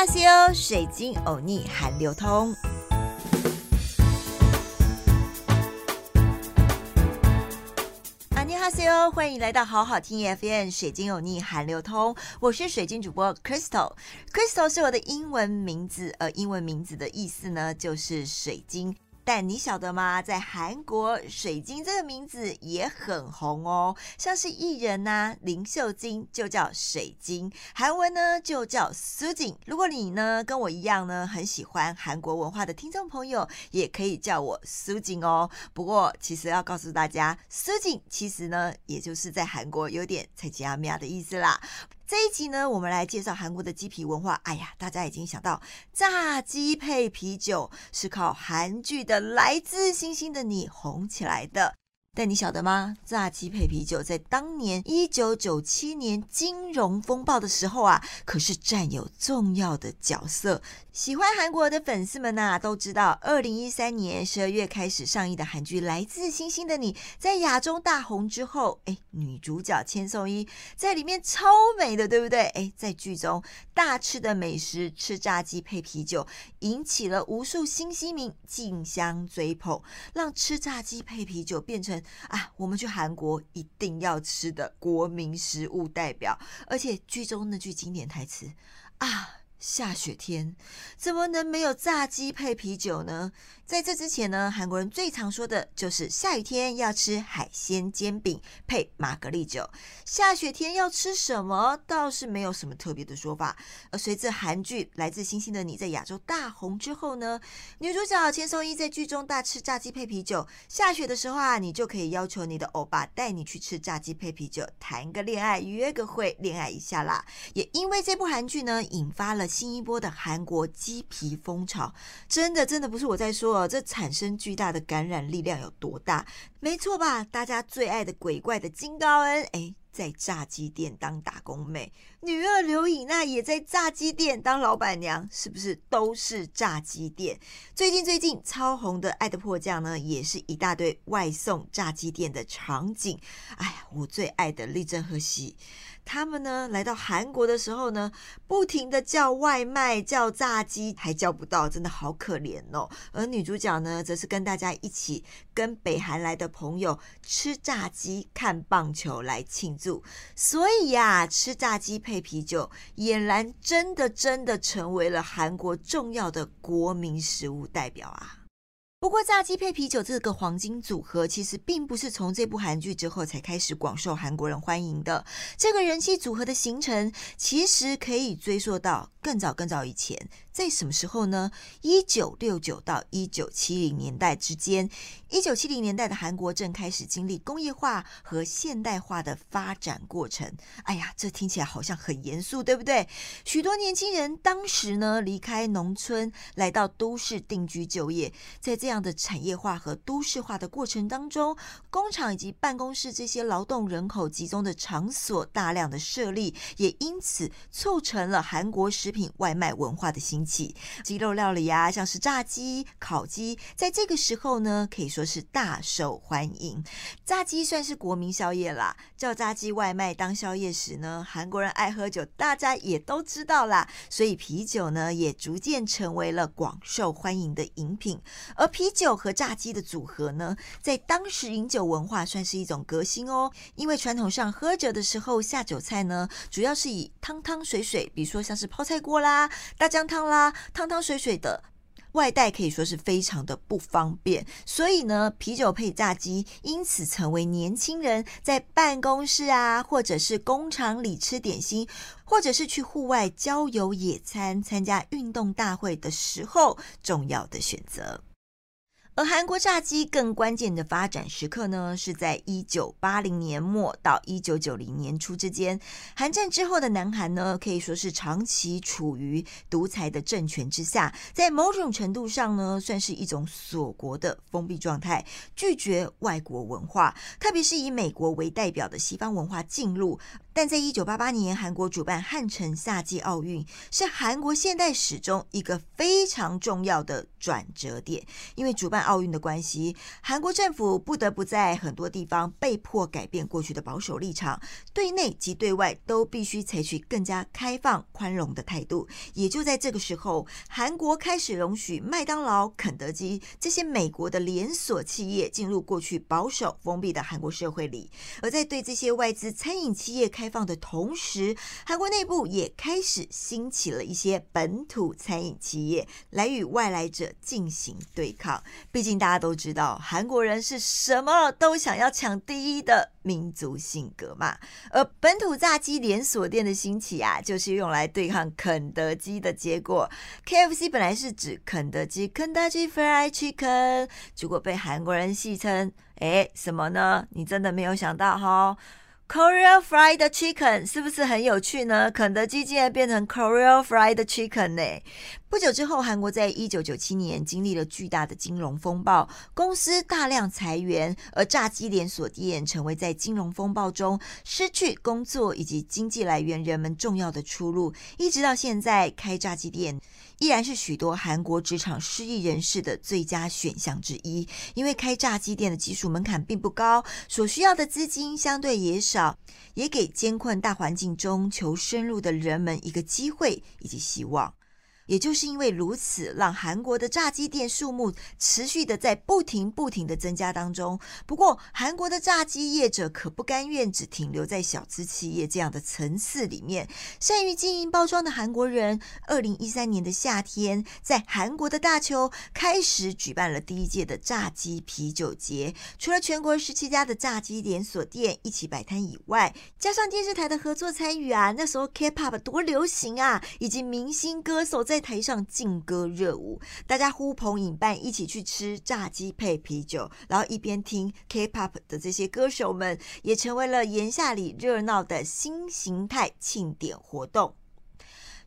哈西欧，水晶欧尼韩流通。阿尼哈西欧，欢迎来到好好听 FM 水晶欧尼韩流通，我是水晶主播 Crystal，Crystal 是我的英文名字，呃，英文名字的意思呢就是水晶。但你晓得吗？在韩国，水晶这个名字也很红哦。像是艺人呐，林秀晶就叫水晶，韩文呢就叫苏锦。如果你呢跟我一样呢，很喜欢韩国文化的听众朋友，也可以叫我苏锦哦。不过，其实要告诉大家，苏锦其实呢，也就是在韩国有点菜鸡阿米亚的意思啦。这一集呢，我们来介绍韩国的鸡皮文化。哎呀，大家已经想到炸鸡配啤酒是靠韩剧的《来自星星的你》红起来的。但你晓得吗？炸鸡配啤酒在当年一九九七年金融风暴的时候啊，可是占有重要的角色。喜欢韩国的粉丝们呐，都知道，二零一三年十二月开始上映的韩剧《来自星星的你》在亚洲大红之后，哎，女主角千颂伊在里面超美的，对不对？哎，在剧中大吃的美食，吃炸鸡配啤酒，引起了无数新西民竞相追捧，让吃炸鸡配啤酒变成啊，我们去韩国一定要吃的国民食物代表。而且剧中那句经典台词啊。下雪天怎么能没有炸鸡配啤酒呢？在这之前呢，韩国人最常说的就是下雨天要吃海鲜煎饼配玛格丽酒。下雪天要吃什么倒是没有什么特别的说法。而随着韩剧《来自星星的你》在亚洲大红之后呢，女主角千颂伊在剧中大吃炸鸡配啤酒。下雪的时候啊，你就可以要求你的欧巴带你去吃炸鸡配啤酒，谈个恋爱，约个会，恋爱一下啦。也因为这部韩剧呢，引发了。新一波的韩国鸡皮风潮，真的真的不是我在说哦，这产生巨大的感染力量有多大？没错吧？大家最爱的鬼怪的金高恩，哎，在炸鸡店当打工妹；女二刘颖娜也在炸鸡店当老板娘，是不是都是炸鸡店？最近最近超红的《爱的迫降》呢，也是一大堆外送炸鸡店的场景。哎呀，我最爱的立正和喜。他们呢来到韩国的时候呢，不停的叫外卖、叫炸鸡，还叫不到，真的好可怜哦。而女主角呢，则是跟大家一起跟北韩来的朋友吃炸鸡、看棒球来庆祝。所以呀，吃炸鸡配啤酒，俨然真的真的成为了韩国重要的国民食物代表啊。不过，炸鸡配啤酒这个黄金组合，其实并不是从这部韩剧之后才开始广受韩国人欢迎的。这个人气组合的形成，其实可以追溯到更早更早以前。在什么时候呢？一九六九到一九七零年代之间，一九七零年代的韩国正开始经历工业化和现代化的发展过程。哎呀，这听起来好像很严肃，对不对？许多年轻人当时呢离开农村，来到都市定居就业。在这样的产业化和都市化的过程当中，工厂以及办公室这些劳动人口集中的场所大量的设立，也因此促成了韩国食品外卖文化的兴。起鸡肉料理啊，像是炸鸡、烤鸡，在这个时候呢，可以说是大受欢迎。炸鸡算是国民宵夜啦，叫炸鸡外卖当宵夜时呢，韩国人爱喝酒，大家也都知道啦，所以啤酒呢也逐渐成为了广受欢迎的饮品。而啤酒和炸鸡的组合呢，在当时饮酒文化算是一种革新哦，因为传统上喝酒的时候下酒菜呢，主要是以汤汤水水，比如说像是泡菜锅啦、大酱汤。啦，汤汤水水的外带可以说是非常的不方便，所以呢，啤酒配炸鸡因此成为年轻人在办公室啊，或者是工厂里吃点心，或者是去户外郊游野餐、参加运动大会的时候重要的选择。而韩国炸鸡更关键的发展时刻呢，是在一九八零年末到一九九零年初之间。韩战之后的南韩呢，可以说是长期处于独裁的政权之下，在某种程度上呢，算是一种锁国的封闭状态，拒绝外国文化，特别是以美国为代表的西方文化进入。但在一九八八年，韩国主办汉城夏季奥运，是韩国现代史中一个非常重要的转折点。因为主办奥运的关系，韩国政府不得不在很多地方被迫改变过去的保守立场，对内及对外都必须采取更加开放、宽容的态度。也就在这个时候，韩国开始容许麦当劳、肯德基这些美国的连锁企业进入过去保守封闭的韩国社会里，而在对这些外资餐饮企业。开放的同时，韩国内部也开始兴起了一些本土餐饮企业来与外来者进行对抗。毕竟大家都知道，韩国人是什么都想要抢第一的民族性格嘛。而本土炸鸡连锁店的兴起啊，就是用来对抗肯德基的结果。KFC 本来是指肯德基，KFC Fried Chicken），结果被韩国人戏称，哎，什么呢？你真的没有想到哈？Korea fried chicken 是不是很有趣呢？肯德基竟然变成 Korea fried chicken 呢？不久之后，韩国在一九九七年经历了巨大的金融风暴，公司大量裁员，而炸鸡连锁店成为在金融风暴中失去工作以及经济来源人们重要的出路。一直到现在，开炸鸡店依然是许多韩国职场失意人士的最佳选项之一。因为开炸鸡店的技术门槛并不高，所需要的资金相对也少，也给艰困大环境中求生路的人们一个机会以及希望。也就是因为如此，让韩国的炸鸡店数目持续的在不停不停的增加当中。不过，韩国的炸鸡业者可不甘愿只停留在小资企业这样的层次里面。善于经营包装的韩国人，二零一三年的夏天，在韩国的大邱开始举办了第一届的炸鸡啤酒节。除了全国十七家的炸鸡连锁店一起摆摊以外，加上电视台的合作参与啊，那时候 K-pop 多流行啊，以及明星歌手在台上劲歌热舞，大家呼朋引伴一起去吃炸鸡配啤酒，然后一边听 K-pop 的这些歌手们，也成为了炎夏里热闹的新形态庆典活动。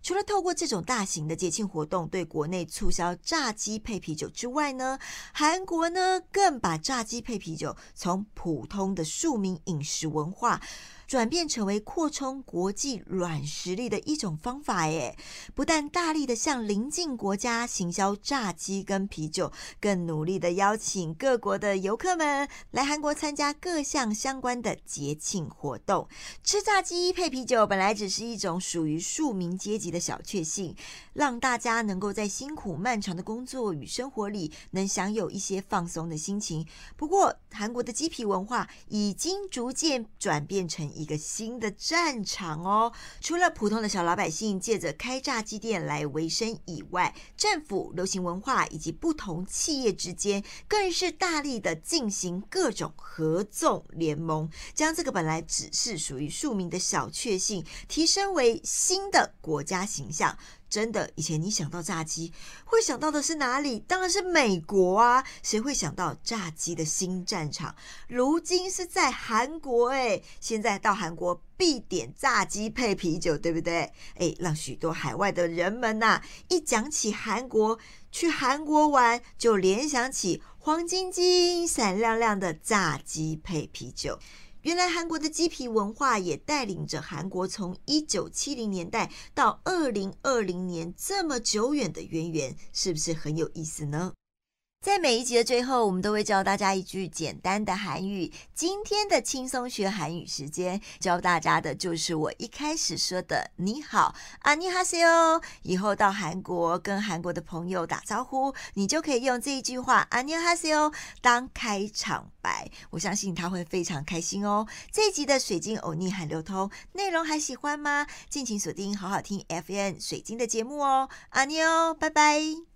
除了透过这种大型的节庆活动对国内促销炸鸡配啤酒之外呢，韩国呢更把炸鸡配啤酒从普通的庶民饮食文化。转变成为扩充国际软实力的一种方法，耶！不但大力的向邻近国家行销炸鸡跟啤酒，更努力的邀请各国的游客们来韩国参加各项相关的节庆活动。吃炸鸡配啤酒本来只是一种属于庶民阶级的小确幸，让大家能够在辛苦漫长的工作与生活里能享有一些放松的心情。不过，韩国的鸡皮文化已经逐渐转变成一。个新的战场哦！除了普通的小老百姓借着开炸鸡店来维生以外，政府、流行文化以及不同企业之间，更是大力的进行各种合纵联盟，将这个本来只是属于庶民的小确幸，提升为新的国家形象。真的，以前你想到炸鸡，会想到的是哪里？当然是美国啊！谁会想到炸鸡的新战场？如今是在韩国哎！现在到韩国必点炸鸡配啤酒，对不对？哎，让许多海外的人们呐，一讲起韩国，去韩国玩就联想起黄晶晶、闪亮亮的炸鸡配啤酒。原来韩国的鸡皮文化也带领着韩国从一九七零年代到二零二零年这么久远的渊源，是不是很有意思呢？在每一集的最后，我们都会教大家一句简单的韩语。今天的轻松学韩语时间，教大家的就是我一开始说的“你好，阿尼哈西哦”。以后到韩国跟韩国的朋友打招呼，你就可以用这一句话“阿尼哈西哦”当开场白。我相信他会非常开心哦。这一集的水晶欧尼韩流通内容还喜欢吗？敬请锁定好好听 FM 水晶的节目哦。阿尼哦，拜拜。